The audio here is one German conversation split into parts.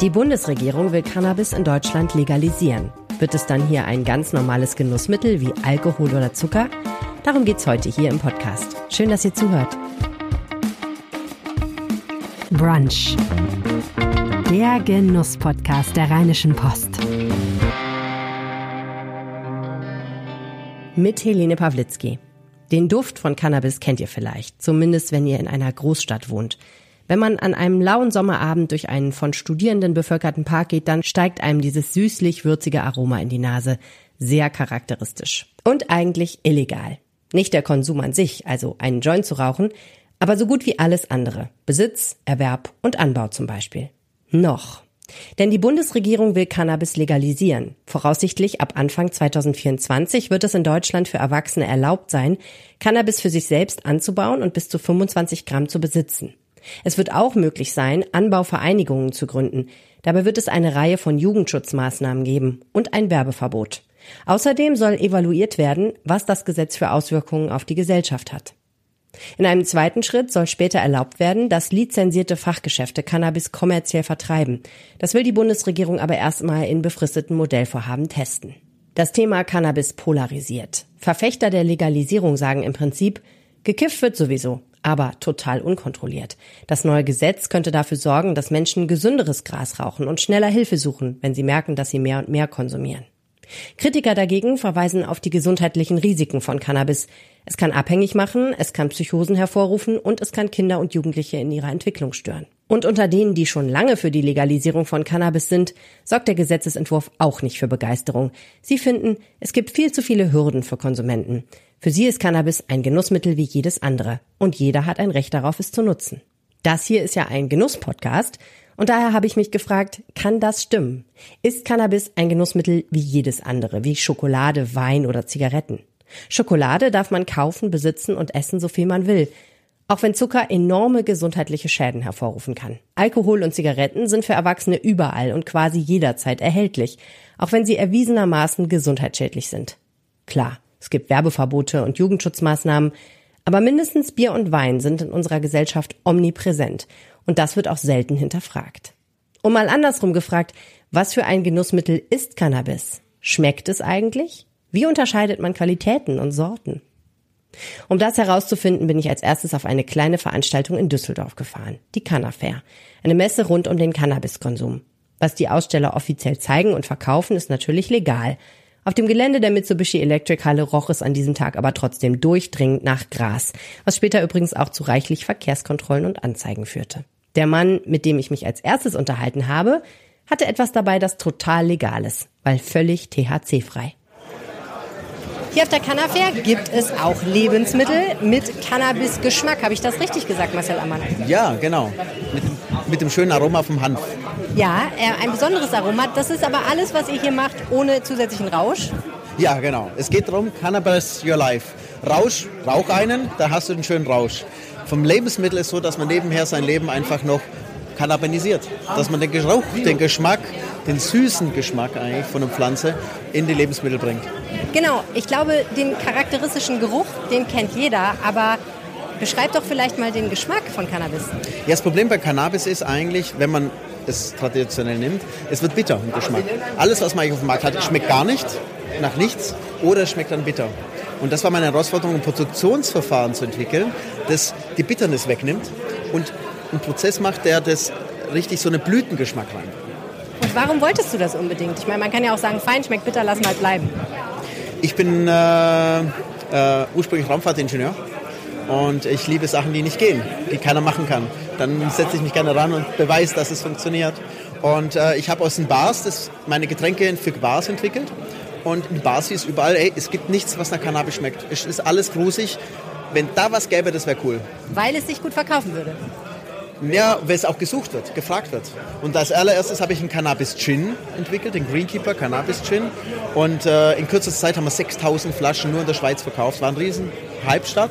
Die Bundesregierung will Cannabis in Deutschland legalisieren. Wird es dann hier ein ganz normales Genussmittel wie Alkohol oder Zucker? Darum geht's heute hier im Podcast. Schön, dass ihr zuhört. Brunch. Der Genuss-Podcast der Rheinischen Post. Mit Helene Pawlitzki. Den Duft von Cannabis kennt ihr vielleicht, zumindest wenn ihr in einer Großstadt wohnt. Wenn man an einem lauen Sommerabend durch einen von Studierenden bevölkerten Park geht, dann steigt einem dieses süßlich-würzige Aroma in die Nase. Sehr charakteristisch. Und eigentlich illegal. Nicht der Konsum an sich, also einen Joint zu rauchen, aber so gut wie alles andere. Besitz, Erwerb und Anbau zum Beispiel. Noch. Denn die Bundesregierung will Cannabis legalisieren. Voraussichtlich ab Anfang 2024 wird es in Deutschland für Erwachsene erlaubt sein, Cannabis für sich selbst anzubauen und bis zu 25 Gramm zu besitzen. Es wird auch möglich sein, Anbauvereinigungen zu gründen. Dabei wird es eine Reihe von Jugendschutzmaßnahmen geben und ein Werbeverbot. Außerdem soll evaluiert werden, was das Gesetz für Auswirkungen auf die Gesellschaft hat. In einem zweiten Schritt soll später erlaubt werden, dass lizenzierte Fachgeschäfte Cannabis kommerziell vertreiben. Das will die Bundesregierung aber erstmal in befristeten Modellvorhaben testen. Das Thema Cannabis polarisiert. Verfechter der Legalisierung sagen im Prinzip, gekifft wird sowieso aber total unkontrolliert. Das neue Gesetz könnte dafür sorgen, dass Menschen gesünderes Gras rauchen und schneller Hilfe suchen, wenn sie merken, dass sie mehr und mehr konsumieren. Kritiker dagegen verweisen auf die gesundheitlichen Risiken von Cannabis. Es kann abhängig machen, es kann Psychosen hervorrufen und es kann Kinder und Jugendliche in ihrer Entwicklung stören. Und unter denen, die schon lange für die Legalisierung von Cannabis sind, sorgt der Gesetzesentwurf auch nicht für Begeisterung. Sie finden, es gibt viel zu viele Hürden für Konsumenten. Für sie ist Cannabis ein Genussmittel wie jedes andere und jeder hat ein Recht darauf, es zu nutzen. Das hier ist ja ein Genusspodcast und daher habe ich mich gefragt, kann das stimmen? Ist Cannabis ein Genussmittel wie jedes andere, wie Schokolade, Wein oder Zigaretten? Schokolade darf man kaufen, besitzen und essen, so viel man will. Auch wenn Zucker enorme gesundheitliche Schäden hervorrufen kann. Alkohol und Zigaretten sind für Erwachsene überall und quasi jederzeit erhältlich, auch wenn sie erwiesenermaßen gesundheitsschädlich sind. Klar, es gibt Werbeverbote und Jugendschutzmaßnahmen, aber mindestens Bier und Wein sind in unserer Gesellschaft omnipräsent und das wird auch selten hinterfragt. Und mal andersrum gefragt, was für ein Genussmittel ist Cannabis? Schmeckt es eigentlich? Wie unterscheidet man Qualitäten und Sorten? Um das herauszufinden, bin ich als erstes auf eine kleine Veranstaltung in Düsseldorf gefahren, die Cannafair, eine Messe rund um den Cannabiskonsum. Was die Aussteller offiziell zeigen und verkaufen, ist natürlich legal, auf dem Gelände der Mitsubishi Electric Halle roch es an diesem Tag aber trotzdem durchdringend nach Gras, was später übrigens auch zu reichlich Verkehrskontrollen und Anzeigen führte. Der Mann, mit dem ich mich als erstes unterhalten habe, hatte etwas dabei, das total legal ist, weil völlig THC-frei. Hier auf der Cannafair gibt es auch Lebensmittel mit Cannabis-Geschmack. Habe ich das richtig gesagt, Marcel Ammann? Ja, genau. Mit, mit dem schönen Aroma vom Hanf. Ja, äh, ein besonderes Aroma. Das ist aber alles, was ihr hier macht, ohne zusätzlichen Rausch. Ja, genau. Es geht darum, Cannabis Your Life. Rausch, rauch einen, da hast du den schönen Rausch. Vom Lebensmittel ist so, dass man nebenher sein Leben einfach noch kannabinisiert. Dass man den Geruch, den Geschmack, den süßen Geschmack eigentlich von der Pflanze in die Lebensmittel bringt. Genau, ich glaube, den charakteristischen Geruch, den kennt jeder, aber beschreib doch vielleicht mal den Geschmack von Cannabis. Ja, das Problem bei Cannabis ist eigentlich, wenn man es traditionell nimmt, es wird bitter im Geschmack. Alles, was man eigentlich auf dem Markt hat, schmeckt gar nicht, nach nichts oder schmeckt dann bitter. Und das war meine Herausforderung, ein Produktionsverfahren zu entwickeln, das die Bitternis wegnimmt und einen Prozess macht, der das richtig so einen Blütengeschmack rein. Und warum wolltest du das unbedingt? Ich meine, man kann ja auch sagen, fein schmeckt bitter, lass mal bleiben. Ich bin äh, äh, ursprünglich Raumfahrtingenieur und ich liebe Sachen, die nicht gehen, die keiner machen kann. Dann setze ich mich gerne ran und beweise, dass es funktioniert. Und äh, ich habe aus den Bars das, meine Getränke für Bars entwickelt. Und in Bars ist überall, ey, es gibt nichts, was nach Cannabis schmeckt. Es ist alles grusig. Wenn da was gäbe, das wäre cool. Weil es sich gut verkaufen würde. Ja, weil es auch gesucht wird, gefragt wird. Und als allererstes habe ich einen Cannabis-Gin entwickelt, den Greenkeeper Cannabis-Gin. Und äh, in kürzester Zeit haben wir 6000 Flaschen nur in der Schweiz verkauft. War ein riesen Halbstadt.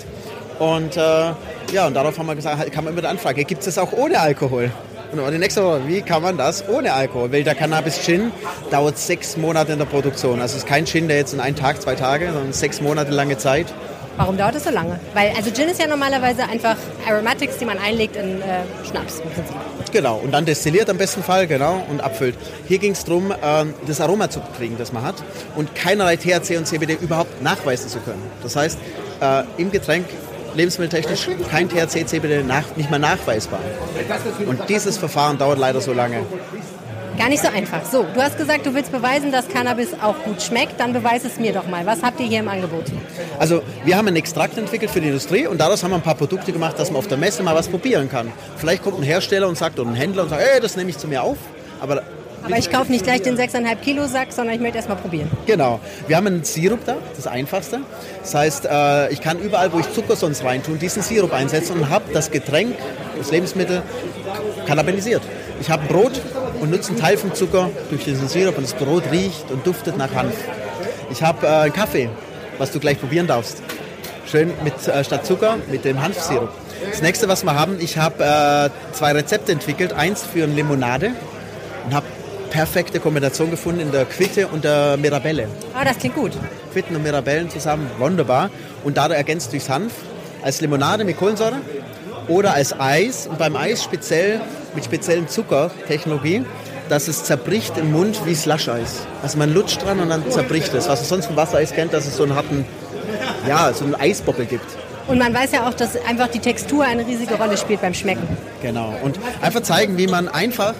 Und äh, ja, und darauf haben wir gesagt, kann man immer die Anfrage, gibt es das auch ohne Alkohol? Und dann die nächste Frage, wie kann man das ohne Alkohol? Weil der Cannabis-Gin dauert sechs Monate in der Produktion. Also es ist kein Gin, der jetzt in einen Tag, zwei Tage, sondern sechs Monate lange Zeit. Warum dauert es so lange? Weil, also Gin ist ja normalerweise einfach Aromatics, die man einlegt in äh, Schnaps. Genau, und dann destilliert am besten Fall, genau, und abfüllt. Hier ging es darum, ähm, das Aroma zu kriegen, das man hat und keinerlei THC und CBD überhaupt nachweisen zu können. Das heißt, äh, im Getränk lebensmitteltechnisch kein THC, CBD nach, nicht mehr nachweisbar. Und dieses Verfahren dauert leider so lange. Gar nicht so einfach. So, du hast gesagt, du willst beweisen, dass Cannabis auch gut schmeckt. Dann beweis es mir doch mal. Was habt ihr hier im Angebot? Also, wir haben einen Extrakt entwickelt für die Industrie und daraus haben wir ein paar Produkte gemacht, dass man auf der Messe mal was probieren kann. Vielleicht kommt ein Hersteller und sagt, oder ein Händler und sagt, ey, das nehme ich zu mir auf. Aber aber ich kaufe nicht gleich den 6,5 Kilo Sack, sondern ich möchte erst mal probieren. Genau. Wir haben einen Sirup da, das Einfachste. Das heißt, äh, ich kann überall, wo ich Zucker sonst reintun, diesen Sirup einsetzen und habe das Getränk, das Lebensmittel kannibalisiert. Ich habe Brot und nutze einen Teil vom Zucker durch diesen Sirup und das Brot riecht und duftet nach Hanf. Ich habe äh, einen Kaffee, was du gleich probieren darfst. Schön mit äh, statt Zucker mit dem Hanfsirup. Das nächste, was wir haben, ich habe äh, zwei Rezepte entwickelt. Eins für eine Limonade und habe perfekte Kombination gefunden in der Quitte und der Mirabelle. Ah, das klingt gut. Quitten und Mirabellen zusammen, wunderbar. Und dadurch ergänzt durchs Hanf als Limonade mit Kohlensäure oder als Eis und beim Eis speziell mit speziellen Zuckertechnologie, dass es zerbricht im Mund wie Slush-Eis. Also man lutscht dran und dann zerbricht es. Was man sonst vom Wassereis kennt, dass es so einen harten, ja, so einen Eisboppel gibt. Und man weiß ja auch, dass einfach die Textur eine riesige Rolle spielt beim Schmecken. Genau. Und einfach zeigen, wie man einfach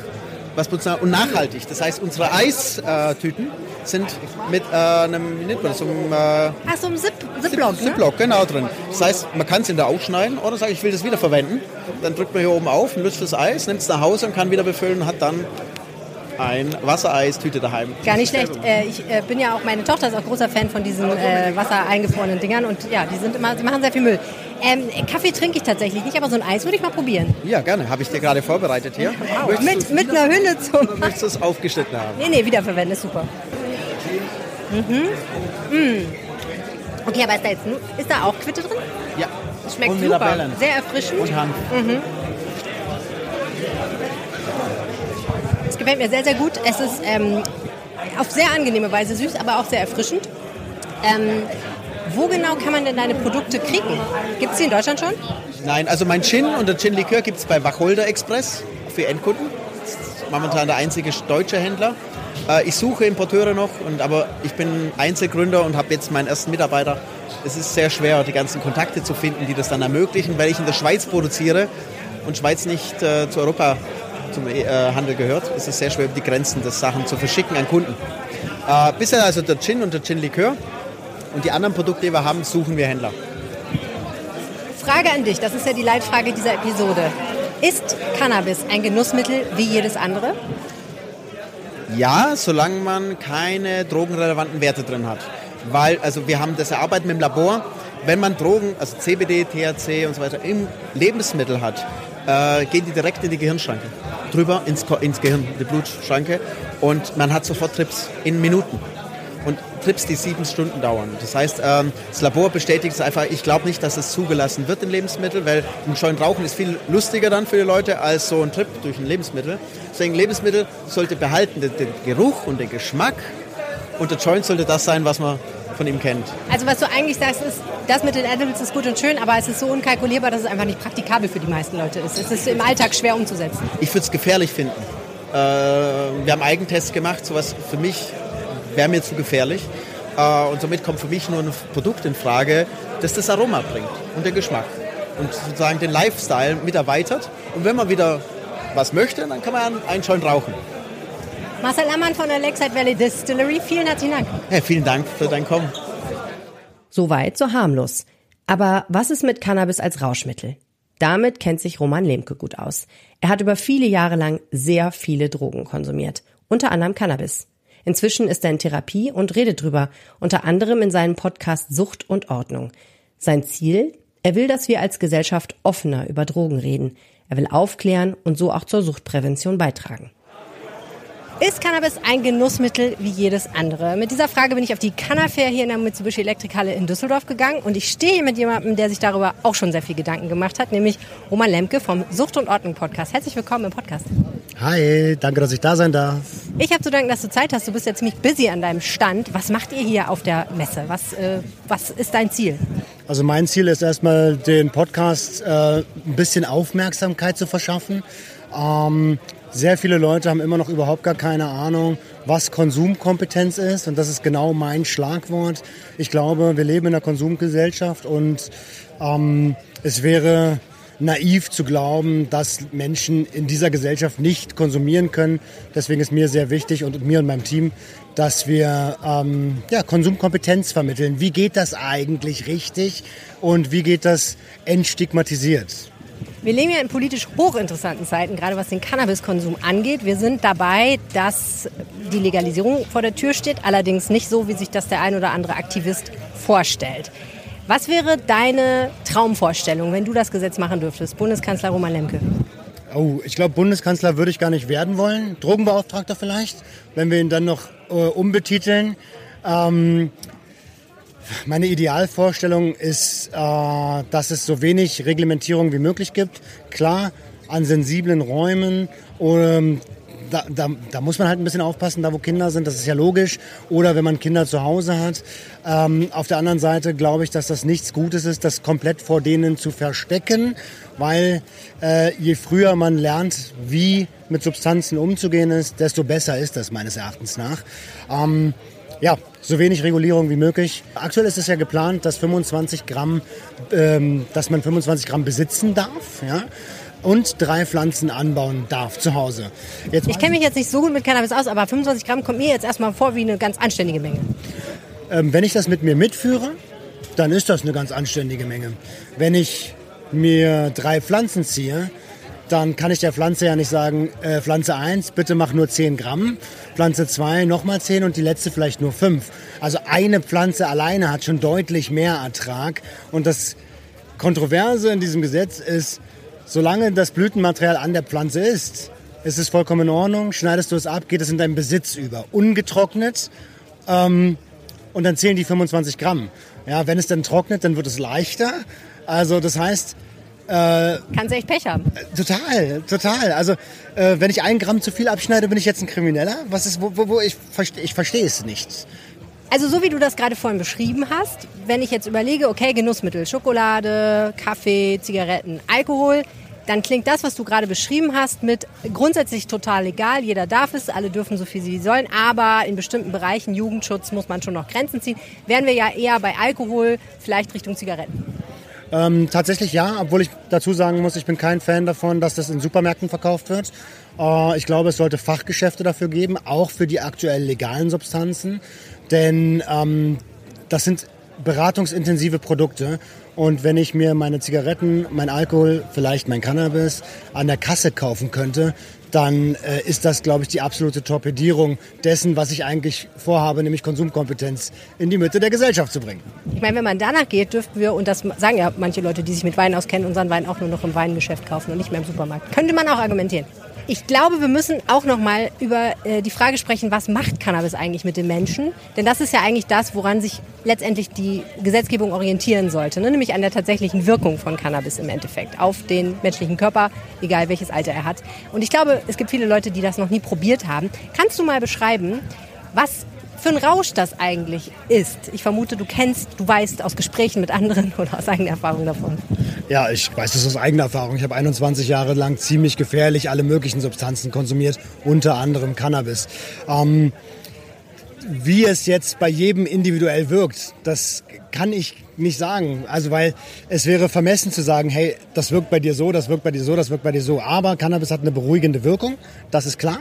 was und nachhaltig. Das heißt, unsere Eistüten sind mit äh, einem, wie nennt man das, so einem, äh, Ach, so einem Zip, Ziplock, Zip, Ziplock, ne? genau drin. Das heißt, man kann es in der aufschneiden oder sagt, ich will das wieder verwenden. Dann drückt man hier oben auf, lutscht das Eis, nimmt es nach Hause und kann wieder befüllen und hat dann ein Wassereistüte daheim. Gar nicht schlecht. Äh, ich äh, bin ja auch, meine Tochter ist auch großer Fan von diesen äh, wassereingefrorenen Dingern und ja, die sind immer, sie machen sehr viel Müll. Ähm, Kaffee trinke ich tatsächlich nicht, aber so ein Eis würde ich mal probieren. Ja, gerne. Habe ich dir gerade vorbereitet hier. Wow. Mit, mit einer Hülle zum. Möchtest du es aufgeschnitten haben? Nee, nee, wiederverwenden, ist super. Mhm. Mm. Okay, aber ist da, jetzt, ist da auch Quitte drin? Ja. Das schmeckt super. Sehr erfrischend. Und Hanf. Mhm. Es gefällt mir sehr, sehr gut. Es ist ähm, auf sehr angenehme Weise süß, aber auch sehr erfrischend. Ähm, wo genau kann man denn deine Produkte kriegen? Gibt es die in Deutschland schon? Nein, also mein Gin und der Gin-Likör gibt es bei Wacholder Express für Endkunden. Das ist momentan der einzige deutsche Händler. Äh, ich suche Importeure noch, und, aber ich bin Einzelgründer und habe jetzt meinen ersten Mitarbeiter. Es ist sehr schwer, die ganzen Kontakte zu finden, die das dann ermöglichen, weil ich in der Schweiz produziere und Schweiz nicht äh, zu Europa zum äh, Handel gehört, ist es sehr schwer, die Grenzen des Sachen zu verschicken an Kunden. Äh, bisher also der Gin und der Gin-Likör. Und die anderen Produkte, die wir haben, suchen wir Händler. Frage an dich, das ist ja die Leitfrage dieser Episode. Ist Cannabis ein Genussmittel wie jedes andere? Ja, solange man keine drogenrelevanten Werte drin hat. Weil, also wir haben das erarbeitet mit dem Labor. Wenn man Drogen, also CBD, THC und so weiter, im Lebensmittel hat, äh, gehen die direkt in die Gehirnschranke. Drüber ins, ins Gehirn, die Blutschranke. Und man hat sofort Trips in Minuten. Und Trips, die sieben Stunden dauern. Das heißt, ähm, das Labor bestätigt es einfach, ich glaube nicht, dass es zugelassen wird in Lebensmitteln, weil ein Joint rauchen ist viel lustiger dann für die Leute als so ein Trip durch ein Lebensmittel. Deswegen Lebensmittel sollte behalten den, den Geruch und den Geschmack und der Joint sollte das sein, was man von ihm kennt. Also was du eigentlich sagst, ist, das mit den Edibles ist gut und schön, aber es ist so unkalkulierbar, dass es einfach nicht praktikabel für die meisten Leute ist. Es ist im Alltag schwer umzusetzen. Ich würde es gefährlich finden. Äh, wir haben Eigentests gemacht, sowas für mich wäre mir zu gefährlich. Äh, und somit kommt für mich nur ein Produkt in Frage, das das Aroma bringt und den Geschmack und sozusagen den Lifestyle mit erweitert. Und wenn man wieder was möchte, dann kann man einen Joint rauchen. Marcel Ammann von der Lakeside Valley Distillery, vielen herzlichen Dank. Ja, vielen Dank für dein Kommen. Soweit so harmlos. Aber was ist mit Cannabis als Rauschmittel? Damit kennt sich Roman Lemke gut aus. Er hat über viele Jahre lang sehr viele Drogen konsumiert, unter anderem Cannabis. Inzwischen ist er in Therapie und redet drüber, unter anderem in seinem Podcast Sucht und Ordnung. Sein Ziel? Er will, dass wir als Gesellschaft offener über Drogen reden. Er will aufklären und so auch zur Suchtprävention beitragen. Ist Cannabis ein Genussmittel wie jedes andere? Mit dieser Frage bin ich auf die Cannafair hier in der Mitsubishi Elektrikhalle in Düsseldorf gegangen und ich stehe hier mit jemandem, der sich darüber auch schon sehr viel Gedanken gemacht hat, nämlich Roman Lemke vom Sucht und Ordnung Podcast. Herzlich willkommen im Podcast. Hi, danke, dass ich da sein darf. Ich habe zu danken, dass du Zeit hast. Du bist ja ziemlich busy an deinem Stand. Was macht ihr hier auf der Messe? Was, äh, was ist dein Ziel? Also mein Ziel ist erstmal, den Podcast äh, ein bisschen Aufmerksamkeit zu verschaffen. Ähm, sehr viele Leute haben immer noch überhaupt gar keine Ahnung, was Konsumkompetenz ist. Und das ist genau mein Schlagwort. Ich glaube, wir leben in einer Konsumgesellschaft und ähm, es wäre naiv zu glauben, dass Menschen in dieser Gesellschaft nicht konsumieren können. Deswegen ist mir sehr wichtig und mir und meinem Team, dass wir ähm, ja, Konsumkompetenz vermitteln. Wie geht das eigentlich richtig und wie geht das entstigmatisiert? Wir leben ja in politisch hochinteressanten Zeiten, gerade was den Cannabiskonsum angeht. Wir sind dabei, dass die Legalisierung vor der Tür steht, allerdings nicht so, wie sich das der ein oder andere Aktivist vorstellt. Was wäre deine Traumvorstellung, wenn du das Gesetz machen dürftest, Bundeskanzler Roman Lemke? Oh, ich glaube, Bundeskanzler würde ich gar nicht werden wollen. Drogenbeauftragter vielleicht, wenn wir ihn dann noch äh, umbetiteln. Ähm, meine Idealvorstellung ist, äh, dass es so wenig Reglementierung wie möglich gibt. Klar, an sensiblen Räumen, ähm, da, da, da, muss man halt ein bisschen aufpassen, da wo Kinder sind, das ist ja logisch. Oder wenn man Kinder zu Hause hat. Ähm, auf der anderen Seite glaube ich, dass das nichts Gutes ist, das komplett vor denen zu verstecken, weil äh, je früher man lernt, wie mit Substanzen umzugehen ist, desto besser ist das meines Erachtens nach. Ähm, ja, so wenig Regulierung wie möglich. Aktuell ist es ja geplant, dass 25 Gramm, ähm, dass man 25 Gramm besitzen darf. Ja? und drei Pflanzen anbauen darf zu Hause. Jetzt ich kenne mich jetzt nicht so gut mit Cannabis aus, aber 25 Gramm kommt mir jetzt erstmal vor wie eine ganz anständige Menge. Ähm, wenn ich das mit mir mitführe, dann ist das eine ganz anständige Menge. Wenn ich mir drei Pflanzen ziehe, dann kann ich der Pflanze ja nicht sagen, äh, Pflanze 1, bitte mach nur 10 Gramm, Pflanze 2 nochmal 10 und die letzte vielleicht nur 5. Also eine Pflanze alleine hat schon deutlich mehr Ertrag. Und das Kontroverse in diesem Gesetz ist, Solange das Blütenmaterial an der Pflanze ist, ist es vollkommen in Ordnung. Schneidest du es ab, geht es in deinen Besitz über. Ungetrocknet. Ähm, und dann zählen die 25 Gramm. Ja, wenn es dann trocknet, dann wird es leichter. Also das heißt... Äh, Kannst du echt Pech haben. Äh, total, total. Also äh, wenn ich ein Gramm zu viel abschneide, bin ich jetzt ein Krimineller? Was ist, wo, wo, wo ich, ich verstehe es nicht. Also so wie du das gerade vorhin beschrieben hast, wenn ich jetzt überlege, okay, Genussmittel, Schokolade, Kaffee, Zigaretten, Alkohol, dann klingt das, was du gerade beschrieben hast, mit grundsätzlich total legal. Jeder darf es, alle dürfen so viel sie sollen, aber in bestimmten Bereichen Jugendschutz muss man schon noch Grenzen ziehen. Wären wir ja eher bei Alkohol, vielleicht Richtung Zigaretten. Ähm, tatsächlich ja, obwohl ich dazu sagen muss, ich bin kein Fan davon, dass das in Supermärkten verkauft wird. Äh, ich glaube, es sollte Fachgeschäfte dafür geben, auch für die aktuell legalen Substanzen. Denn ähm, das sind beratungsintensive Produkte. Und wenn ich mir meine Zigaretten, mein Alkohol, vielleicht mein Cannabis an der Kasse kaufen könnte, dann äh, ist das, glaube ich, die absolute Torpedierung dessen, was ich eigentlich vorhabe, nämlich Konsumkompetenz in die Mitte der Gesellschaft zu bringen. Ich meine, wenn man danach geht, dürften wir, und das sagen ja manche Leute, die sich mit Wein auskennen, unseren Wein auch nur noch im Weingeschäft kaufen und nicht mehr im Supermarkt. Könnte man auch argumentieren. Ich glaube, wir müssen auch noch mal über äh, die Frage sprechen, was macht Cannabis eigentlich mit den Menschen? Denn das ist ja eigentlich das, woran sich letztendlich die Gesetzgebung orientieren sollte, ne? nämlich an der tatsächlichen Wirkung von Cannabis im Endeffekt auf den menschlichen Körper, egal welches Alter er hat. Und ich glaube, es gibt viele Leute, die das noch nie probiert haben. Kannst du mal beschreiben, was für ein Rausch das eigentlich ist. Ich vermute, du kennst, du weißt aus Gesprächen mit anderen oder aus eigener Erfahrung davon. Ja, ich weiß das aus eigener Erfahrung. Ich habe 21 Jahre lang ziemlich gefährlich alle möglichen Substanzen konsumiert, unter anderem Cannabis. Ähm, wie es jetzt bei jedem individuell wirkt, das kann ich nicht sagen. Also weil es wäre vermessen zu sagen, hey, das wirkt bei dir so, das wirkt bei dir so, das wirkt bei dir so. Aber Cannabis hat eine beruhigende Wirkung, das ist klar.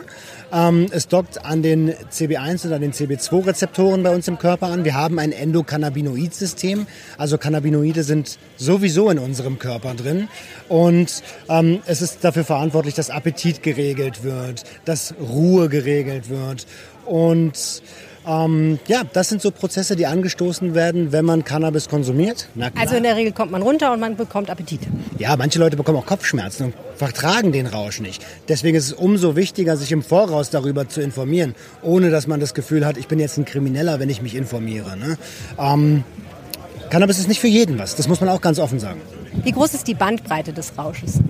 Ähm, es dockt an den CB1 und an den CB2-Rezeptoren bei uns im Körper an. Wir haben ein Endokannabinoid-System. Also Cannabinoide sind sowieso in unserem Körper drin. Und ähm, es ist dafür verantwortlich, dass Appetit geregelt wird, dass Ruhe geregelt wird. Und ähm, ja, das sind so Prozesse, die angestoßen werden, wenn man Cannabis konsumiert. Also in der Regel kommt man runter und man bekommt Appetit. Ja, manche Leute bekommen auch Kopfschmerzen und vertragen den Rausch nicht. Deswegen ist es umso wichtiger, sich im Voraus darüber zu informieren, ohne dass man das Gefühl hat, ich bin jetzt ein Krimineller, wenn ich mich informiere. Ne? Ähm, Cannabis ist nicht für jeden was, das muss man auch ganz offen sagen. Wie groß ist die Bandbreite des Rausches?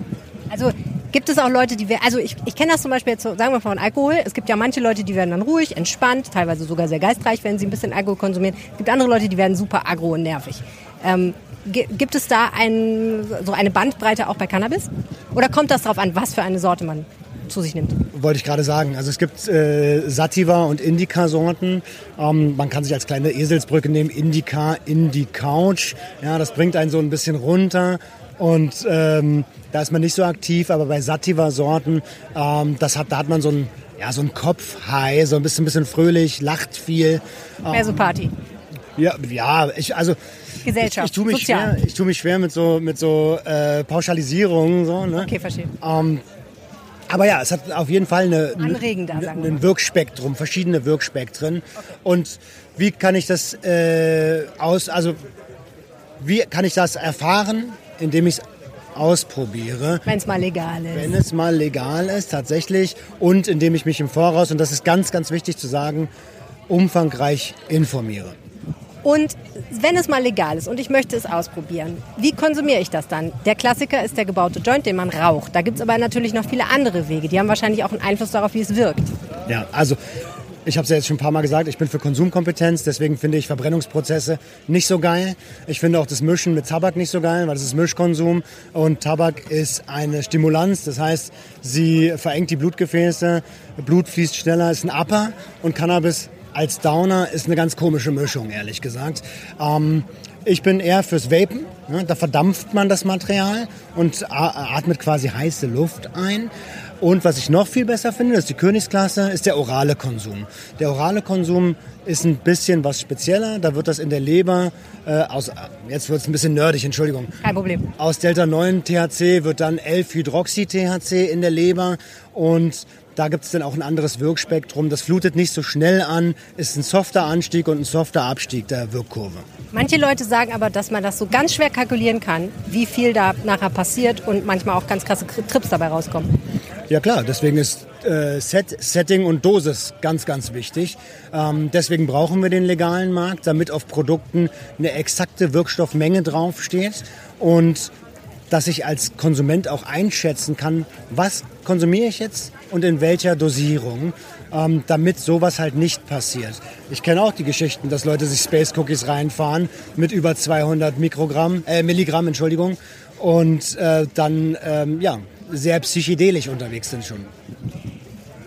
Also Gibt es auch Leute, die, also ich, ich kenne das zum Beispiel jetzt, sagen wir von Alkohol. Es gibt ja manche Leute, die werden dann ruhig, entspannt, teilweise sogar sehr geistreich, wenn sie ein bisschen Alkohol konsumieren. Es gibt andere Leute, die werden super agro und nervig. Ähm, gibt es da ein, so eine Bandbreite auch bei Cannabis? Oder kommt das darauf an, was für eine Sorte man zu sich nimmt? Wollte ich gerade sagen. Also es gibt äh, Sativa und Indica-Sorten. Ähm, man kann sich als kleine Eselsbrücke nehmen, Indica, Indi-Couch. Ja, das bringt einen so ein bisschen runter. Und ähm, da ist man nicht so aktiv, aber bei Sativa-Sorten, ähm, das hat, da hat man so ein, ja, so ein Kopf-High, so ein bisschen, bisschen fröhlich, lacht viel. Mehr so Party. Ja, ja, ich, also Gesellschaft, ich, ich tue mich sozial. schwer, ich tue mich schwer mit so mit so äh, Pauschalisierungen so. Ne? Okay, verstehe. Ähm, aber ja, es hat auf jeden Fall eine, Anregender, eine, ein Wirkspektrum, verschiedene Wirkspektren. Und wie kann ich das äh, aus, also wie kann ich das erfahren, indem ich es ausprobiere? Wenn es mal legal ist. Wenn es mal legal ist, tatsächlich. Und indem ich mich im Voraus, und das ist ganz, ganz wichtig zu sagen, umfangreich informiere. Und wenn es mal legal ist und ich möchte es ausprobieren, wie konsumiere ich das dann? Der Klassiker ist der gebaute Joint, den man raucht. Da gibt es aber natürlich noch viele andere Wege. Die haben wahrscheinlich auch einen Einfluss darauf, wie es wirkt. Ja, also ich habe es ja jetzt schon ein paar Mal gesagt, ich bin für Konsumkompetenz, deswegen finde ich Verbrennungsprozesse nicht so geil. Ich finde auch das Mischen mit Tabak nicht so geil, weil das ist Mischkonsum und Tabak ist eine Stimulanz, das heißt, sie verengt die Blutgefäße, Blut fließt schneller, ist ein Upper und Cannabis als Downer ist eine ganz komische Mischung, ehrlich gesagt. Ähm, ich bin eher fürs Vapen. Ne? Da verdampft man das Material und atmet quasi heiße Luft ein. Und was ich noch viel besser finde, das ist die Königsklasse, ist der orale Konsum. Der orale Konsum ist ein bisschen was spezieller. Da wird das in der Leber äh, aus, jetzt wird es ein bisschen nerdig, Entschuldigung. Kein Problem. Aus Delta 9 THC wird dann 11 Hydroxy THC in der Leber und da gibt es dann auch ein anderes Wirkspektrum. Das flutet nicht so schnell an, ist ein softer Anstieg und ein softer Abstieg der Wirkkurve. Manche Leute sagen aber, dass man das so ganz schwer kalkulieren kann, wie viel da nachher passiert und manchmal auch ganz krasse Trips dabei rauskommen. Ja klar, deswegen ist äh, Set, Setting und Dosis ganz, ganz wichtig. Ähm, deswegen brauchen wir den legalen Markt, damit auf Produkten eine exakte Wirkstoffmenge draufsteht und dass ich als Konsument auch einschätzen kann, was konsumiere ich jetzt und in welcher Dosierung, ähm, damit sowas halt nicht passiert. Ich kenne auch die Geschichten, dass Leute sich Space Cookies reinfahren mit über 200 Mikrogramm, äh, Milligramm, Entschuldigung, und äh, dann ähm, ja, sehr psychedelisch unterwegs sind schon.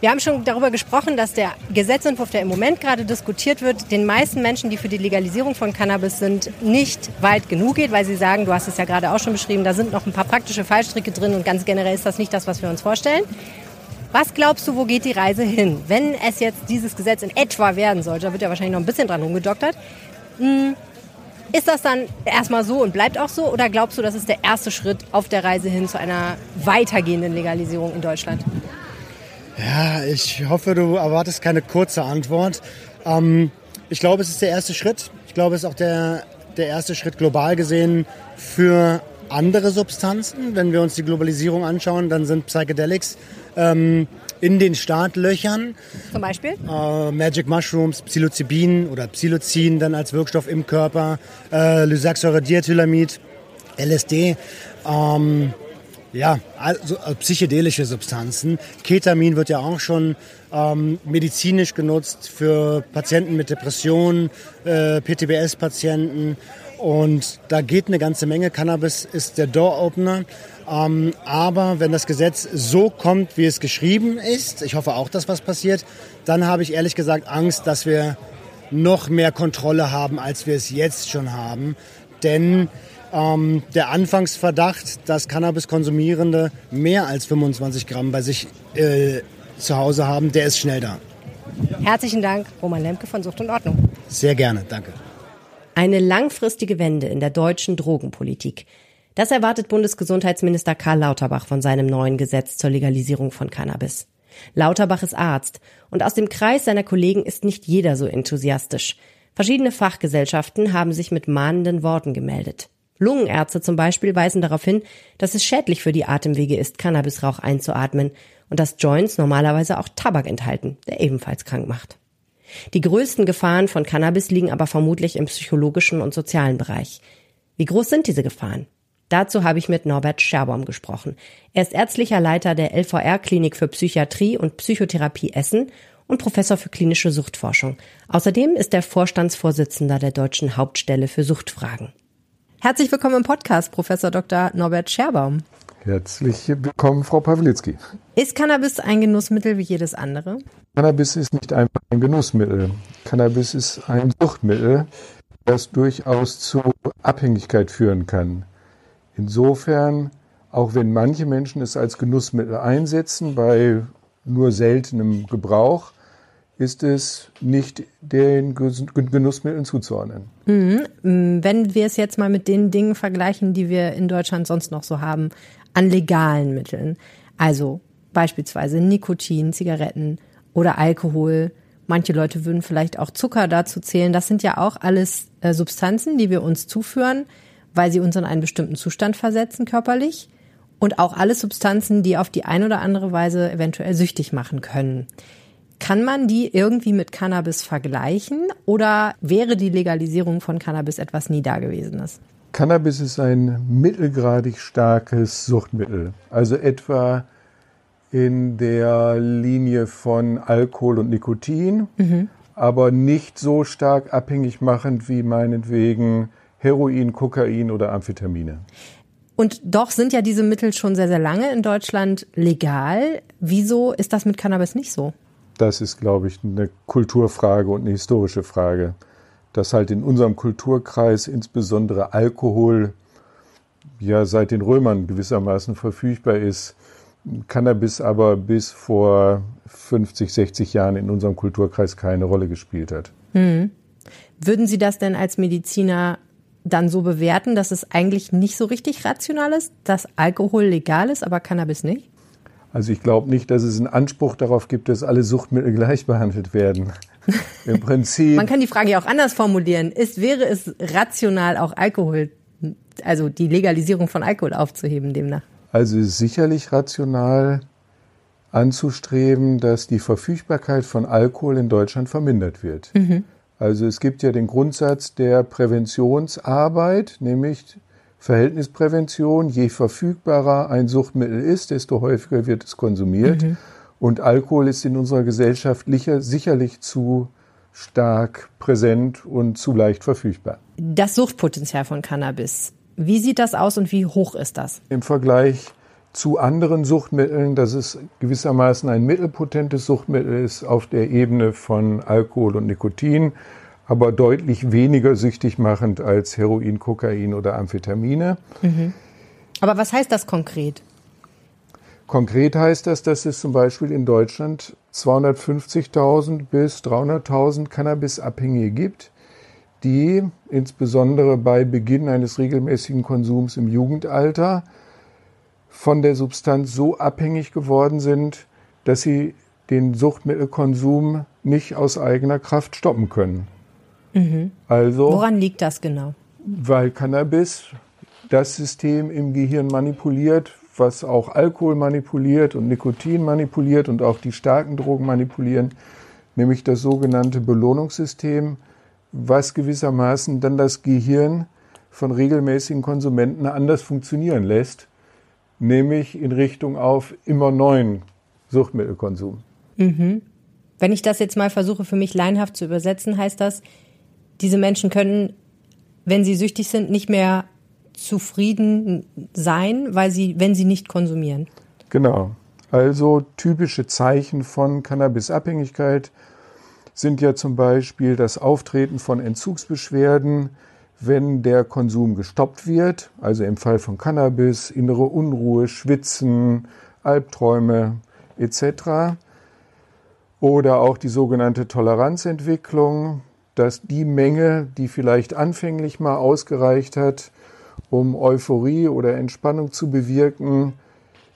Wir haben schon darüber gesprochen, dass der Gesetzentwurf, der im Moment gerade diskutiert wird, den meisten Menschen, die für die Legalisierung von Cannabis sind, nicht weit genug geht, weil sie sagen, du hast es ja gerade auch schon beschrieben, da sind noch ein paar praktische Fallstricke drin und ganz generell ist das nicht das, was wir uns vorstellen. Was glaubst du, wo geht die Reise hin? Wenn es jetzt dieses Gesetz in etwa werden sollte, da wird ja wahrscheinlich noch ein bisschen dran rumgedoktert. Hm, ist das dann erstmal so und bleibt auch so? Oder glaubst du, das ist der erste Schritt auf der Reise hin zu einer weitergehenden Legalisierung in Deutschland? Ja, ich hoffe, du erwartest keine kurze Antwort. Ähm, ich glaube, es ist der erste Schritt. Ich glaube, es ist auch der, der erste Schritt global gesehen für andere Substanzen. Wenn wir uns die Globalisierung anschauen, dann sind Psychedelics ähm, in den Startlöchern. Zum Beispiel? Äh, Magic Mushrooms, Psilocybin oder Psilocin dann als Wirkstoff im Körper, äh, Lysaxsäure-Diethylamid, LSD. Ähm, ja, also äh, psychedelische Substanzen. Ketamin wird ja auch schon ähm, medizinisch genutzt für Patienten mit Depressionen, äh, PTBS-Patienten. Und da geht eine ganze Menge. Cannabis ist der Door-Opener. Ähm, aber wenn das Gesetz so kommt, wie es geschrieben ist, ich hoffe auch, dass was passiert, dann habe ich ehrlich gesagt Angst, dass wir noch mehr Kontrolle haben, als wir es jetzt schon haben. Denn ähm, der Anfangsverdacht, dass Cannabis-Konsumierende mehr als 25 Gramm bei sich äh, zu Hause haben, der ist schnell da. Herzlichen Dank, Roman Lemke von Sucht und Ordnung. Sehr gerne, danke. Eine langfristige Wende in der deutschen Drogenpolitik. Das erwartet Bundesgesundheitsminister Karl Lauterbach von seinem neuen Gesetz zur Legalisierung von Cannabis. Lauterbach ist Arzt und aus dem Kreis seiner Kollegen ist nicht jeder so enthusiastisch. Verschiedene Fachgesellschaften haben sich mit mahnenden Worten gemeldet. Lungenärzte zum Beispiel weisen darauf hin, dass es schädlich für die Atemwege ist, Cannabisrauch einzuatmen und dass Joints normalerweise auch Tabak enthalten, der ebenfalls krank macht. Die größten Gefahren von Cannabis liegen aber vermutlich im psychologischen und sozialen Bereich. Wie groß sind diese Gefahren? Dazu habe ich mit Norbert Scherbaum gesprochen. Er ist ärztlicher Leiter der LVR-Klinik für Psychiatrie und Psychotherapie Essen und Professor für klinische Suchtforschung. Außerdem ist er Vorstandsvorsitzender der Deutschen Hauptstelle für Suchtfragen. Herzlich willkommen im Podcast, Professor Dr. Norbert Scherbaum. Herzlich willkommen, Frau Pawlitzki. Ist Cannabis ein Genussmittel wie jedes andere? Cannabis ist nicht einfach ein Genussmittel. Cannabis ist ein Suchtmittel, das durchaus zu Abhängigkeit führen kann. Insofern, auch wenn manche Menschen es als Genussmittel einsetzen, bei nur seltenem Gebrauch, ist es nicht den Genussmitteln zuzuordnen. Mhm. Wenn wir es jetzt mal mit den Dingen vergleichen, die wir in Deutschland sonst noch so haben, an legalen Mitteln, also beispielsweise Nikotin, Zigaretten oder Alkohol, manche Leute würden vielleicht auch Zucker dazu zählen, das sind ja auch alles äh, Substanzen, die wir uns zuführen, weil sie uns in einen bestimmten Zustand versetzen körperlich und auch alle Substanzen, die auf die eine oder andere Weise eventuell süchtig machen können. Kann man die irgendwie mit Cannabis vergleichen oder wäre die Legalisierung von Cannabis etwas nie Dagewesenes? Cannabis ist ein mittelgradig starkes Suchtmittel, also etwa in der Linie von Alkohol und Nikotin, mhm. aber nicht so stark abhängig machend wie meinetwegen Heroin, Kokain oder Amphetamine. Und doch sind ja diese Mittel schon sehr, sehr lange in Deutschland legal. Wieso ist das mit Cannabis nicht so? Das ist, glaube ich, eine Kulturfrage und eine historische Frage. Dass halt in unserem Kulturkreis insbesondere Alkohol ja seit den Römern gewissermaßen verfügbar ist, Cannabis aber bis vor 50, 60 Jahren in unserem Kulturkreis keine Rolle gespielt hat. Hm. Würden Sie das denn als Mediziner dann so bewerten, dass es eigentlich nicht so richtig rational ist, dass Alkohol legal ist, aber Cannabis nicht? Also ich glaube nicht, dass es einen Anspruch darauf gibt, dass alle Suchtmittel gleich behandelt werden. Im Prinzip. Man kann die Frage ja auch anders formulieren. Ist, wäre es rational, auch Alkohol, also die Legalisierung von Alkohol aufzuheben demnach? Also ist sicherlich rational anzustreben, dass die Verfügbarkeit von Alkohol in Deutschland vermindert wird. Mhm. Also es gibt ja den Grundsatz der Präventionsarbeit, nämlich Verhältnisprävention. Je verfügbarer ein Suchtmittel ist, desto häufiger wird es konsumiert. Mhm. Und Alkohol ist in unserer Gesellschaft sicherlich zu stark präsent und zu leicht verfügbar. Das Suchtpotenzial von Cannabis, wie sieht das aus und wie hoch ist das? Im Vergleich zu anderen Suchtmitteln, dass es gewissermaßen ein mittelpotentes Suchtmittel ist auf der Ebene von Alkohol und Nikotin, aber deutlich weniger süchtig machend als Heroin, Kokain oder Amphetamine. Mhm. Aber was heißt das konkret? Konkret heißt das, dass es zum Beispiel in Deutschland 250.000 bis 300.000 Cannabisabhängige gibt, die insbesondere bei Beginn eines regelmäßigen Konsums im Jugendalter von der Substanz so abhängig geworden sind, dass sie den Suchtmittelkonsum nicht aus eigener Kraft stoppen können. Mhm. Also, Woran liegt das genau? Weil Cannabis das System im Gehirn manipuliert, was auch Alkohol manipuliert und Nikotin manipuliert und auch die starken Drogen manipulieren, nämlich das sogenannte Belohnungssystem, was gewissermaßen dann das Gehirn von regelmäßigen Konsumenten anders funktionieren lässt, nämlich in Richtung auf immer neuen Suchtmittelkonsum. Mhm. Wenn ich das jetzt mal versuche für mich leinhaft zu übersetzen, heißt das, diese Menschen können, wenn sie süchtig sind, nicht mehr zufrieden sein, weil sie, wenn sie nicht konsumieren. Genau. Also typische Zeichen von Cannabisabhängigkeit sind ja zum Beispiel das Auftreten von Entzugsbeschwerden, wenn der Konsum gestoppt wird, also im Fall von Cannabis, innere Unruhe, Schwitzen, Albträume etc. Oder auch die sogenannte Toleranzentwicklung, dass die Menge, die vielleicht anfänglich mal ausgereicht hat, um Euphorie oder Entspannung zu bewirken,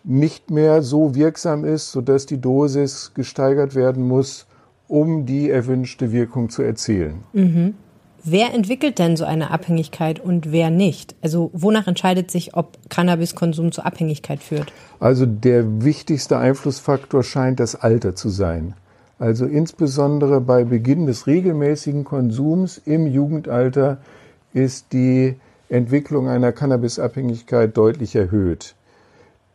nicht mehr so wirksam ist, sodass die Dosis gesteigert werden muss, um die erwünschte Wirkung zu erzielen. Mhm. Wer entwickelt denn so eine Abhängigkeit und wer nicht? Also wonach entscheidet sich, ob Cannabiskonsum zur Abhängigkeit führt? Also der wichtigste Einflussfaktor scheint das Alter zu sein. Also insbesondere bei Beginn des regelmäßigen Konsums im Jugendalter ist die Entwicklung einer Cannabisabhängigkeit deutlich erhöht.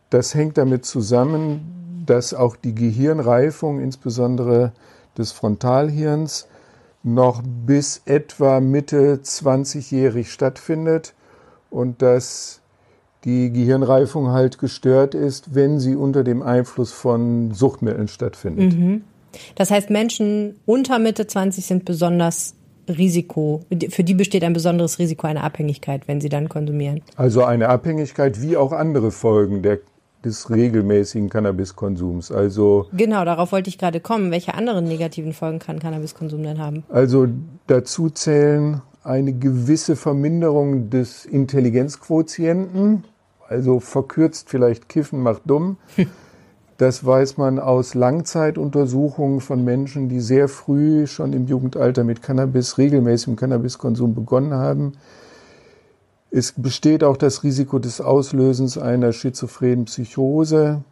Das hängt damit zusammen, dass auch die Gehirnreifung, insbesondere des Frontalhirns, noch bis etwa Mitte 20-jährig stattfindet und dass die Gehirnreifung halt gestört ist, wenn sie unter dem Einfluss von Suchtmitteln stattfindet. Mhm. Das heißt, Menschen unter Mitte 20 sind besonders Risiko, für die besteht ein besonderes Risiko einer Abhängigkeit, wenn sie dann konsumieren. Also eine Abhängigkeit wie auch andere Folgen der, des regelmäßigen Cannabiskonsums. Also genau, darauf wollte ich gerade kommen. Welche anderen negativen Folgen kann Cannabiskonsum denn haben? Also dazu zählen eine gewisse Verminderung des Intelligenzquotienten, also verkürzt vielleicht Kiffen macht dumm. Das weiß man aus Langzeituntersuchungen von Menschen, die sehr früh schon im Jugendalter mit Cannabis, regelmäßigem Cannabiskonsum begonnen haben. Es besteht auch das Risiko des Auslösens einer schizophrenen Psychose,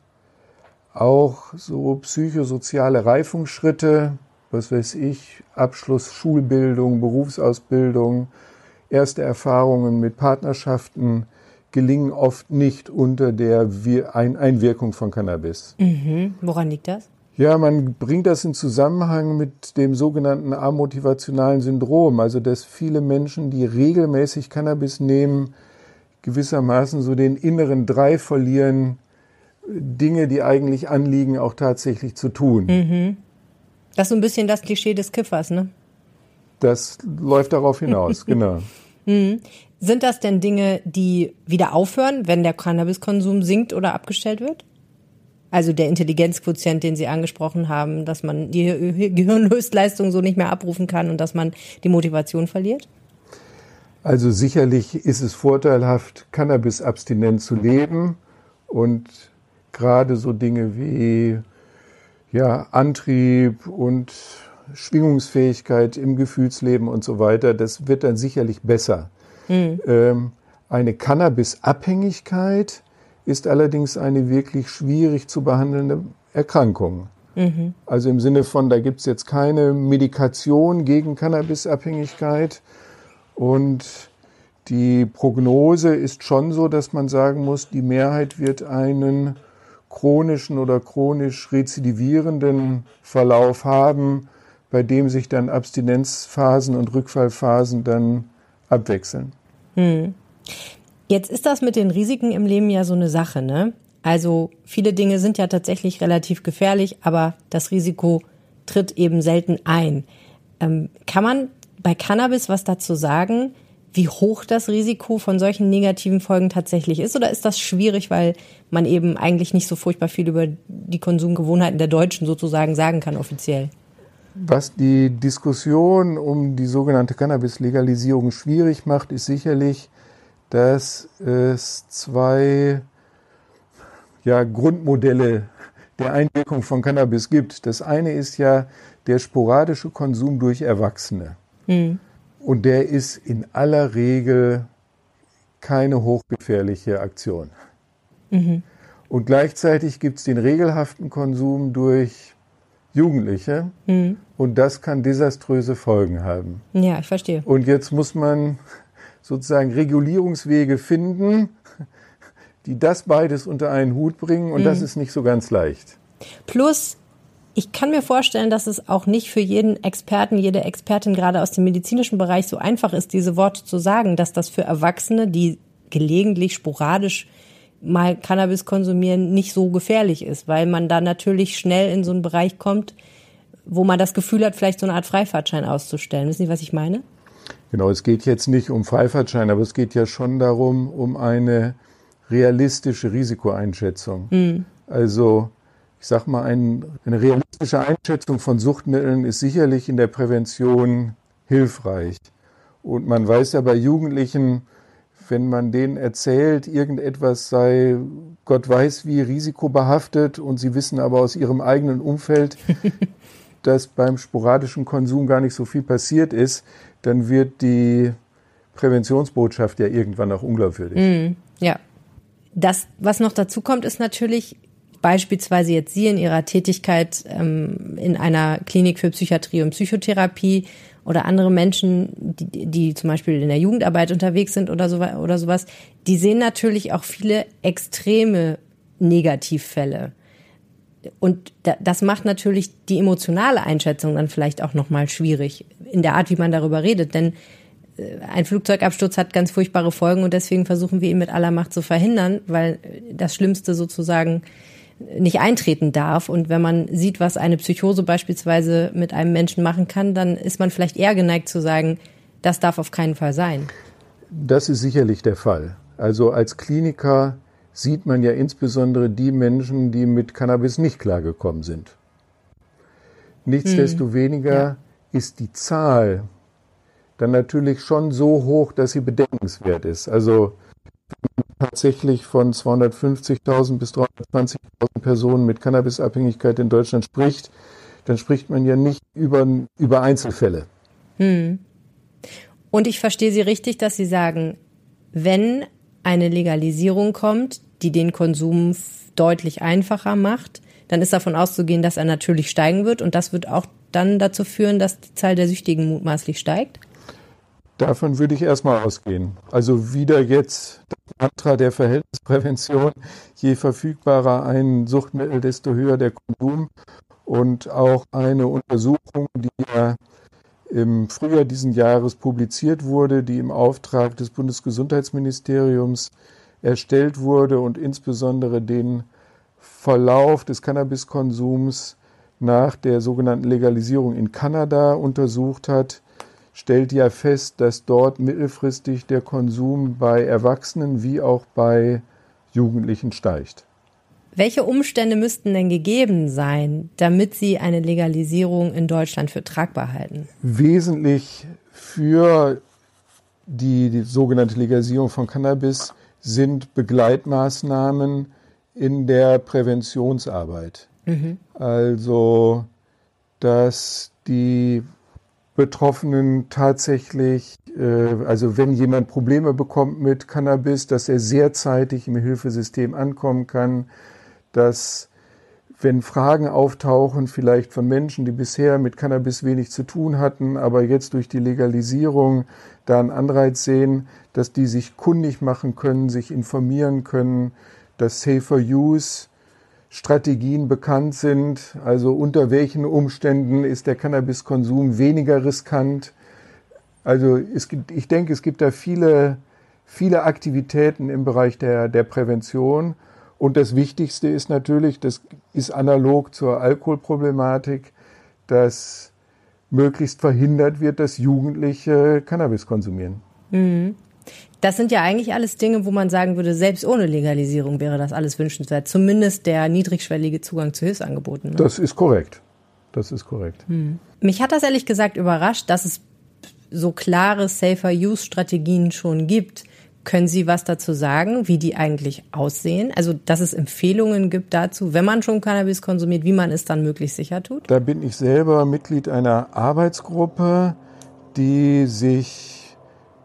auch so psychosoziale Reifungsschritte, was weiß ich, Abschluss Schulbildung, Berufsausbildung, erste Erfahrungen mit Partnerschaften, gelingen oft nicht unter der Einwirkung von Cannabis. Mhm. Woran liegt das? Ja, man bringt das in Zusammenhang mit dem sogenannten amotivationalen Syndrom, also dass viele Menschen, die regelmäßig Cannabis nehmen, gewissermaßen so den inneren Drei verlieren, Dinge, die eigentlich anliegen, auch tatsächlich zu tun. Mhm. Das ist so ein bisschen das Klischee des Kiffers, ne? Das läuft darauf hinaus, genau. Mhm. Sind das denn Dinge, die wieder aufhören, wenn der Cannabiskonsum sinkt oder abgestellt wird? Also der Intelligenzquotient, den Sie angesprochen haben, dass man die Gehirnhöchstleistung so nicht mehr abrufen kann und dass man die Motivation verliert? Also sicherlich ist es vorteilhaft, Cannabis-abstinent zu leben und gerade so Dinge wie ja, Antrieb und Schwingungsfähigkeit im Gefühlsleben und so weiter, das wird dann sicherlich besser. Mhm. Ähm, eine Cannabis-Abhängigkeit ist allerdings eine wirklich schwierig zu behandelnde Erkrankung. Mhm. Also im Sinne von, da gibt es jetzt keine Medikation gegen Cannabisabhängigkeit. Und die Prognose ist schon so, dass man sagen muss, die Mehrheit wird einen chronischen oder chronisch rezidivierenden Verlauf haben, bei dem sich dann Abstinenzphasen und Rückfallphasen dann abwechseln. Hm. Jetzt ist das mit den Risiken im Leben ja so eine Sache, ne? Also viele Dinge sind ja tatsächlich relativ gefährlich, aber das Risiko tritt eben selten ein. Ähm, kann man bei Cannabis was dazu sagen, wie hoch das Risiko von solchen negativen Folgen tatsächlich ist? Oder ist das schwierig, weil man eben eigentlich nicht so furchtbar viel über die Konsumgewohnheiten der Deutschen sozusagen sagen kann offiziell? Was die Diskussion um die sogenannte Cannabis-Legalisierung schwierig macht, ist sicherlich, dass es zwei ja, Grundmodelle der Einwirkung von Cannabis gibt. Das eine ist ja der sporadische Konsum durch Erwachsene. Mhm. Und der ist in aller Regel keine hochgefährliche Aktion. Mhm. Und gleichzeitig gibt es den regelhaften Konsum durch Jugendliche. Mhm. Und das kann desaströse Folgen haben. Ja, ich verstehe. Und jetzt muss man sozusagen Regulierungswege finden, die das beides unter einen Hut bringen. Und mhm. das ist nicht so ganz leicht. Plus, ich kann mir vorstellen, dass es auch nicht für jeden Experten, jede Expertin gerade aus dem medizinischen Bereich so einfach ist, diese Worte zu sagen, dass das für Erwachsene, die gelegentlich sporadisch mal Cannabis konsumieren nicht so gefährlich ist, weil man da natürlich schnell in so einen Bereich kommt, wo man das Gefühl hat, vielleicht so eine Art Freifahrtschein auszustellen. Wissen Sie, was ich meine? Genau, es geht jetzt nicht um Freifahrtschein, aber es geht ja schon darum, um eine realistische Risikoeinschätzung. Mhm. Also, ich sag mal, ein, eine realistische Einschätzung von Suchtmitteln ist sicherlich in der Prävention hilfreich. Und man weiß ja bei Jugendlichen, wenn man denen erzählt, irgendetwas sei Gott weiß wie risikobehaftet und sie wissen aber aus ihrem eigenen Umfeld, dass beim sporadischen Konsum gar nicht so viel passiert ist, dann wird die Präventionsbotschaft ja irgendwann auch unglaubwürdig. Mm, ja. Das, was noch dazu kommt, ist natürlich beispielsweise jetzt Sie in Ihrer Tätigkeit ähm, in einer Klinik für Psychiatrie und Psychotherapie oder andere Menschen, die, die zum Beispiel in der Jugendarbeit unterwegs sind oder, so, oder sowas, die sehen natürlich auch viele extreme Negativfälle. Und das macht natürlich die emotionale Einschätzung dann vielleicht auch nochmal schwierig in der Art, wie man darüber redet. Denn ein Flugzeugabsturz hat ganz furchtbare Folgen und deswegen versuchen wir ihn mit aller Macht zu verhindern, weil das Schlimmste sozusagen nicht eintreten darf. Und wenn man sieht, was eine Psychose beispielsweise mit einem Menschen machen kann, dann ist man vielleicht eher geneigt zu sagen, das darf auf keinen Fall sein. Das ist sicherlich der Fall. Also als Kliniker sieht man ja insbesondere die Menschen, die mit Cannabis nicht klargekommen sind. Nichtsdestoweniger ja. ist die Zahl dann natürlich schon so hoch, dass sie bedenkenswert ist. Also tatsächlich von 250.000 bis 320.000 Personen mit Cannabisabhängigkeit in Deutschland spricht, dann spricht man ja nicht über, über Einzelfälle. Hm. Und ich verstehe Sie richtig, dass Sie sagen, wenn eine Legalisierung kommt, die den Konsum deutlich einfacher macht, dann ist davon auszugehen, dass er natürlich steigen wird und das wird auch dann dazu führen, dass die Zahl der Süchtigen mutmaßlich steigt? Davon würde ich erstmal ausgehen. Also wieder jetzt Mantra der Verhältnisprävention. Je verfügbarer ein Suchtmittel, desto höher der Konsum. Und auch eine Untersuchung, die ja im Frühjahr diesen Jahres publiziert wurde, die im Auftrag des Bundesgesundheitsministeriums erstellt wurde und insbesondere den Verlauf des Cannabiskonsums nach der sogenannten Legalisierung in Kanada untersucht hat, stellt ja fest, dass dort mittelfristig der Konsum bei Erwachsenen wie auch bei Jugendlichen steigt. Welche Umstände müssten denn gegeben sein, damit Sie eine Legalisierung in Deutschland für tragbar halten? Wesentlich für die, die sogenannte Legalisierung von Cannabis sind Begleitmaßnahmen in der Präventionsarbeit. Mhm. Also, dass die Betroffenen tatsächlich, äh, also wenn jemand Probleme bekommt mit Cannabis, dass er sehr zeitig im Hilfesystem ankommen kann, dass wenn Fragen auftauchen, vielleicht von Menschen, die bisher mit Cannabis wenig zu tun hatten, aber jetzt durch die Legalisierung da einen Anreiz sehen, dass die sich kundig machen können, sich informieren können, dass Safer Use Strategien bekannt sind, also unter welchen Umständen ist der Cannabiskonsum weniger riskant. Also es gibt, ich denke, es gibt da viele, viele Aktivitäten im Bereich der, der Prävention. Und das Wichtigste ist natürlich, das ist analog zur Alkoholproblematik, dass möglichst verhindert wird, dass Jugendliche Cannabis konsumieren. Mhm. Das sind ja eigentlich alles Dinge, wo man sagen würde, selbst ohne Legalisierung wäre das alles wünschenswert. Zumindest der niedrigschwellige Zugang zu Hilfsangeboten. Ne? Das ist korrekt. Das ist korrekt. Hm. Mich hat das ehrlich gesagt überrascht, dass es so klare Safer-Use-Strategien schon gibt. Können Sie was dazu sagen, wie die eigentlich aussehen? Also, dass es Empfehlungen gibt dazu, wenn man schon Cannabis konsumiert, wie man es dann möglichst sicher tut? Da bin ich selber Mitglied einer Arbeitsgruppe, die sich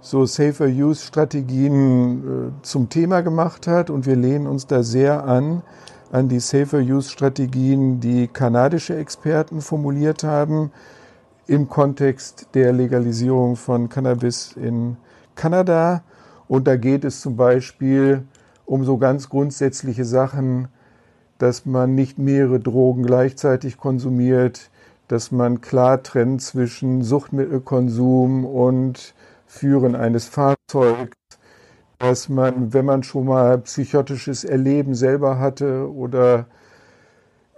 so Safer-Use-Strategien äh, zum Thema gemacht hat und wir lehnen uns da sehr an an die Safer-Use-Strategien, die kanadische Experten formuliert haben im Kontext der Legalisierung von Cannabis in Kanada. Und da geht es zum Beispiel um so ganz grundsätzliche Sachen, dass man nicht mehrere Drogen gleichzeitig konsumiert, dass man klar trennt zwischen Suchtmittelkonsum und Führen eines Fahrzeugs, dass man, wenn man schon mal psychotisches Erleben selber hatte oder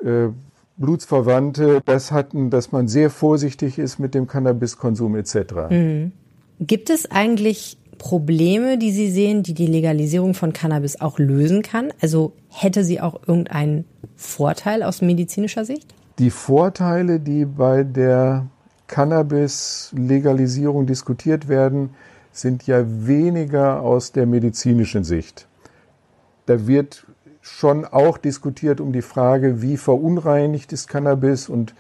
äh, Blutsverwandte das hatten, dass man sehr vorsichtig ist mit dem Cannabiskonsum etc. Mhm. Gibt es eigentlich Probleme, die Sie sehen, die die Legalisierung von Cannabis auch lösen kann? Also hätte sie auch irgendeinen Vorteil aus medizinischer Sicht? Die Vorteile, die bei der Cannabis-Legalisierung diskutiert werden, sind ja weniger aus der medizinischen Sicht. Da wird schon auch diskutiert um die Frage, wie verunreinigt ist Cannabis und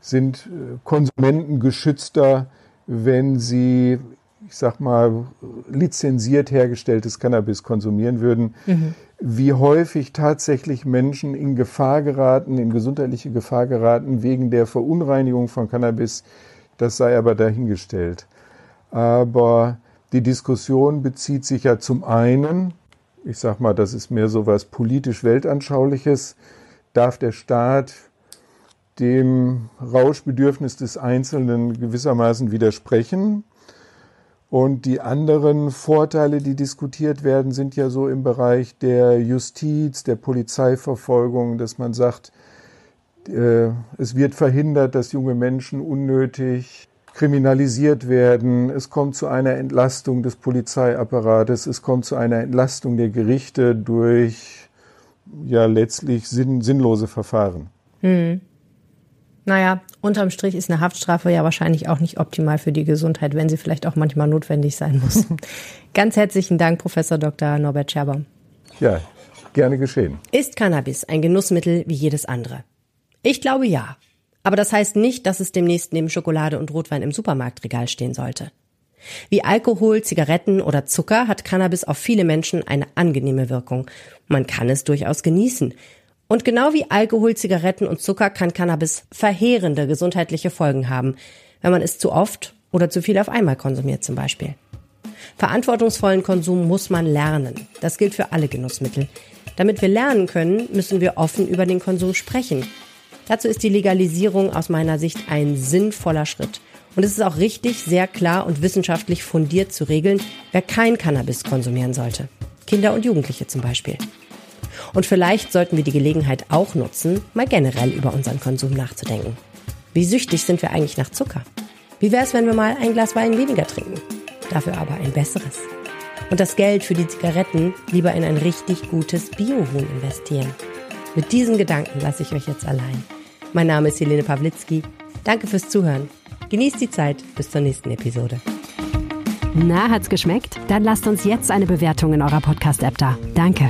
sind äh, Konsumenten geschützter, wenn sie, ich sag mal, lizenziert hergestelltes Cannabis konsumieren würden. Mhm. Wie häufig tatsächlich Menschen in Gefahr geraten, in gesundheitliche Gefahr geraten wegen der Verunreinigung von Cannabis, das sei aber dahingestellt. Aber die Diskussion bezieht sich ja zum einen, ich sag mal, das ist mehr so was politisch weltanschauliches, darf der Staat dem Rauschbedürfnis des Einzelnen gewissermaßen widersprechen? Und die anderen Vorteile, die diskutiert werden, sind ja so im Bereich der Justiz, der Polizeiverfolgung, dass man sagt, äh, es wird verhindert, dass junge Menschen unnötig kriminalisiert werden. Es kommt zu einer Entlastung des Polizeiapparates. Es kommt zu einer Entlastung der Gerichte durch ja letztlich sinn sinnlose Verfahren. Hm. Naja, unterm Strich ist eine Haftstrafe ja wahrscheinlich auch nicht optimal für die Gesundheit, wenn sie vielleicht auch manchmal notwendig sein muss. Ganz herzlichen Dank, Professor Dr. Norbert Scherbaum. Ja, gerne geschehen. Ist Cannabis ein Genussmittel wie jedes andere? Ich glaube ja. Aber das heißt nicht, dass es demnächst neben Schokolade und Rotwein im Supermarktregal stehen sollte. Wie Alkohol, Zigaretten oder Zucker hat Cannabis auf viele Menschen eine angenehme Wirkung. Man kann es durchaus genießen. Und genau wie Alkohol, Zigaretten und Zucker kann Cannabis verheerende gesundheitliche Folgen haben, wenn man es zu oft oder zu viel auf einmal konsumiert zum Beispiel. Verantwortungsvollen Konsum muss man lernen. Das gilt für alle Genussmittel. Damit wir lernen können, müssen wir offen über den Konsum sprechen. Dazu ist die Legalisierung aus meiner Sicht ein sinnvoller Schritt. Und es ist auch richtig, sehr klar und wissenschaftlich fundiert zu regeln, wer kein Cannabis konsumieren sollte. Kinder und Jugendliche zum Beispiel. Und vielleicht sollten wir die Gelegenheit auch nutzen, mal generell über unseren Konsum nachzudenken. Wie süchtig sind wir eigentlich nach Zucker? Wie wäre es, wenn wir mal ein Glas Wein weniger trinken? Dafür aber ein besseres. Und das Geld für die Zigaretten lieber in ein richtig gutes Biohuhn investieren. Mit diesen Gedanken lasse ich euch jetzt allein. Mein Name ist Helene Pawlitzki. Danke fürs Zuhören. Genießt die Zeit bis zur nächsten Episode. Na, hat's geschmeckt? Dann lasst uns jetzt eine Bewertung in eurer Podcast-App da. Danke.